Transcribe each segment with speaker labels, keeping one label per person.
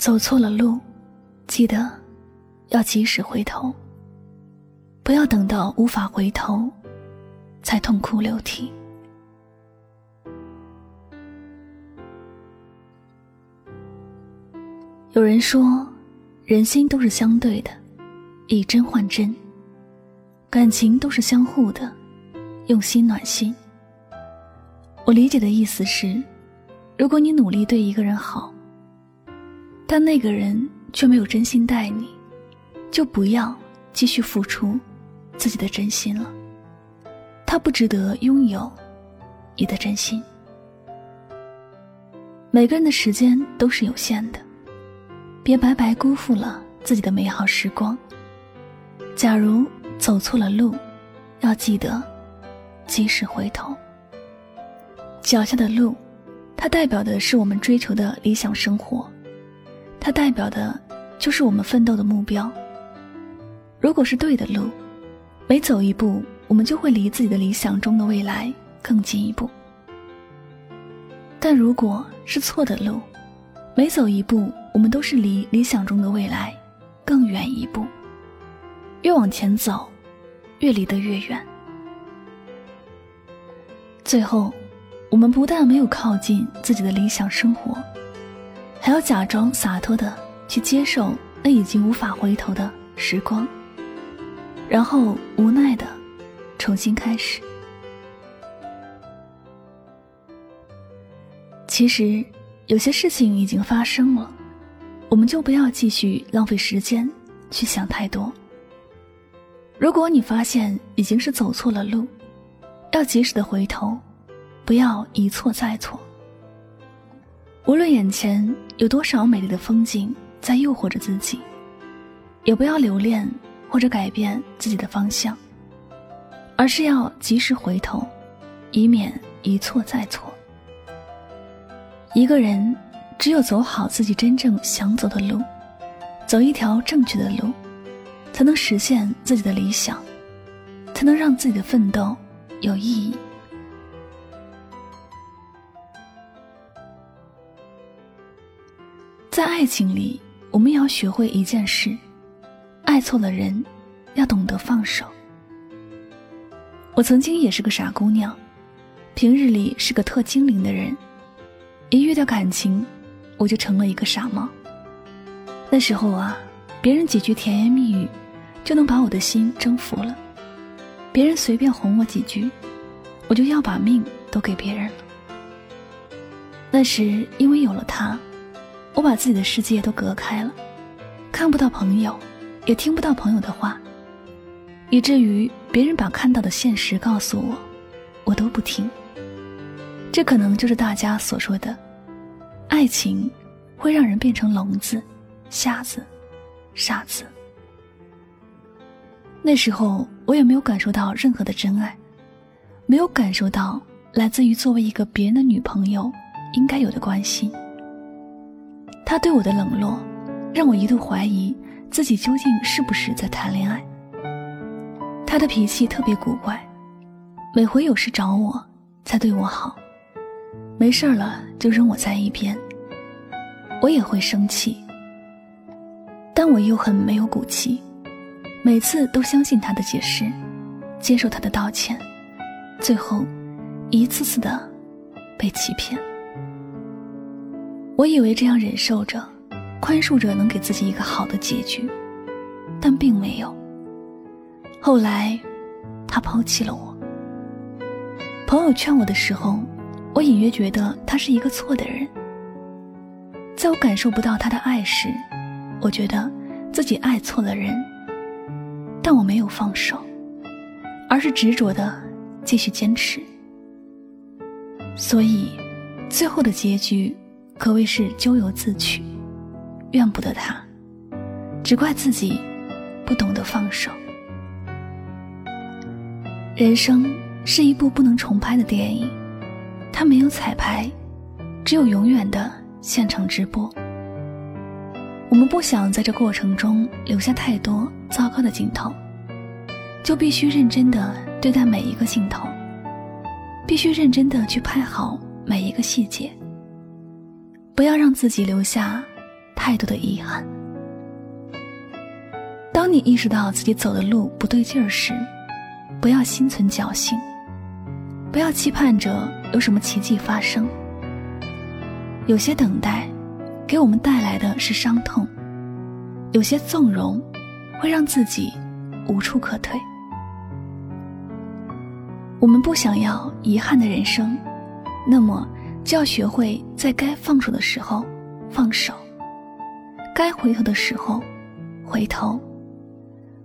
Speaker 1: 走错了路，记得要及时回头。不要等到无法回头，才痛哭流涕。有人说，人心都是相对的，以真换真；感情都是相互的，用心暖心。我理解的意思是，如果你努力对一个人好，但那个人却没有真心待你，就不要继续付出自己的真心了。他不值得拥有你的真心。每个人的时间都是有限的，别白白辜负了自己的美好时光。假如走错了路，要记得及时回头。脚下的路，它代表的是我们追求的理想生活。它代表的，就是我们奋斗的目标。如果是对的路，每走一步，我们就会离自己的理想中的未来更进一步。但如果是错的路，每走一步，我们都是离理想中的未来更远一步。越往前走，越离得越远。最后，我们不但没有靠近自己的理想生活。还要假装洒脱的去接受那已经无法回头的时光，然后无奈的重新开始。其实有些事情已经发生了，我们就不要继续浪费时间去想太多。如果你发现已经是走错了路，要及时的回头，不要一错再错。无论眼前有多少美丽的风景在诱惑着自己，也不要留恋或者改变自己的方向，而是要及时回头，以免一错再错。一个人只有走好自己真正想走的路，走一条正确的路，才能实现自己的理想，才能让自己的奋斗有意义。爱情里，我们也要学会一件事：爱错了人，要懂得放手。我曾经也是个傻姑娘，平日里是个特精灵的人，一遇到感情，我就成了一个傻帽。那时候啊，别人几句甜言蜜语，就能把我的心征服了；别人随便哄我几句，我就要把命都给别人了。那时因为有了他。我把自己的世界都隔开了，看不到朋友，也听不到朋友的话，以至于别人把看到的现实告诉我，我都不听。这可能就是大家所说的，爱情会让人变成聋子、瞎子、傻子。那时候我也没有感受到任何的真爱，没有感受到来自于作为一个别人的女朋友应该有的关心。他对我的冷落，让我一度怀疑自己究竟是不是在谈恋爱。他的脾气特别古怪，每回有事找我才对我好，没事了就扔我在一边。我也会生气，但我又很没有骨气，每次都相信他的解释，接受他的道歉，最后一次次的被欺骗。我以为这样忍受着、宽恕着能给自己一个好的结局，但并没有。后来，他抛弃了我。朋友劝我的时候，我隐约觉得他是一个错的人。在我感受不到他的爱时，我觉得自己爱错了人。但我没有放手，而是执着的继续坚持。所以，最后的结局可谓是咎由自取，怨不得他，只怪自己不懂得放手。人生是一部不能重拍的电影，它没有彩排，只有永远的现场直播。我们不想在这过程中留下太多糟糕的镜头，就必须认真的对待每一个镜头，必须认真的去拍好每一个细节，不要让自己留下太多的遗憾。当你意识到自己走的路不对劲儿时，不要心存侥幸，不要期盼着有什么奇迹发生。有些等待，给我们带来的是伤痛；有些纵容，会让自己无处可退。我们不想要遗憾的人生，那么就要学会在该放手的时候放手，该回头的时候回头，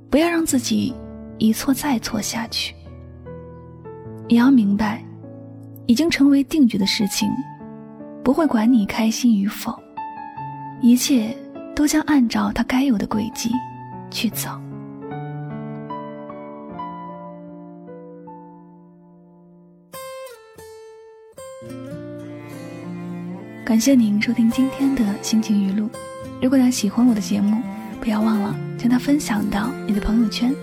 Speaker 1: 不要让自己。一错再错下去，也要明白，已经成为定局的事情，不会管你开心与否，一切都将按照它该有的轨迹去走。感谢您收听今天的心情语录。如果大家喜欢我的节目，不要忘了将它分享到你的朋友圈。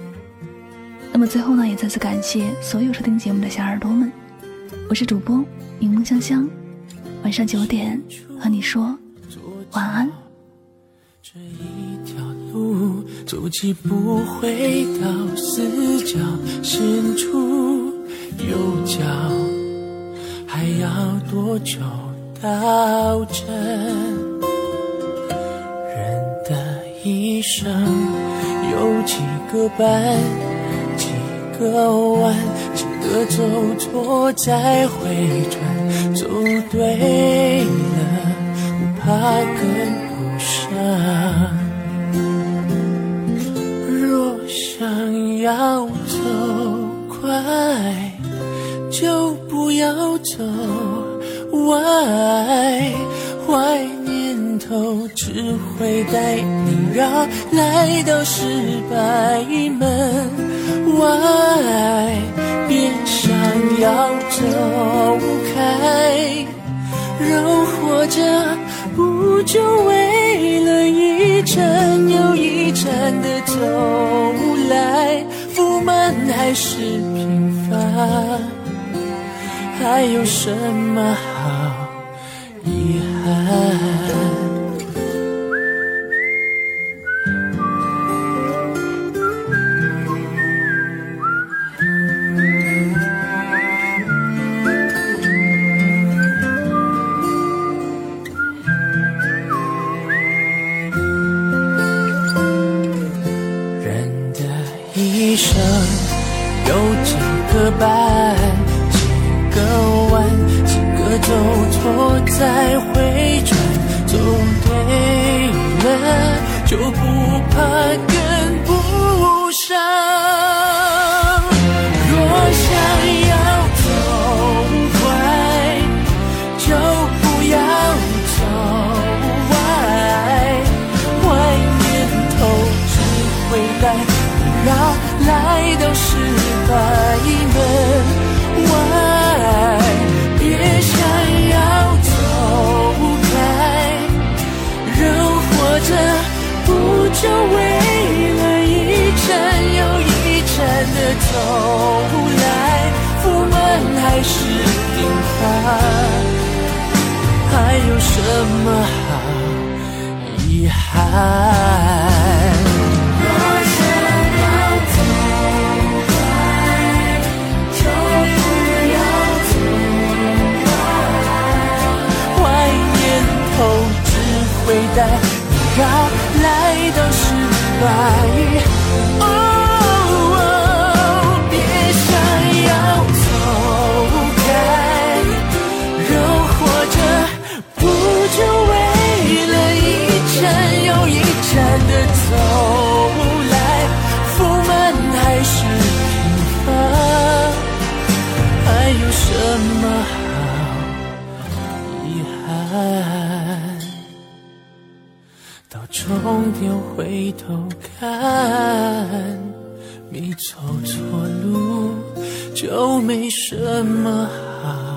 Speaker 1: 那么最后呢，也再次感谢所有收听节目的小耳朵们，我是主播柠檬香香，晚上九点和你说晚安。
Speaker 2: 这一条路走起不回到死角伸出，右脚还要多久到站？人的一生有几个伴？个弯，几个走错再回转，走对了不怕跟不上。若想要走快，就不要走歪，坏念头只会带你绕来到失败门。外，别想要走开，人活着不就为了一站又一站的走来？富满还是平凡，还有什么人的一生有几个半？走错？再回转，走对了就不怕跟不上。就为了一站又一站的走来，负满还是平凡，还有什么好遗憾？回头看，你走错路就没什么好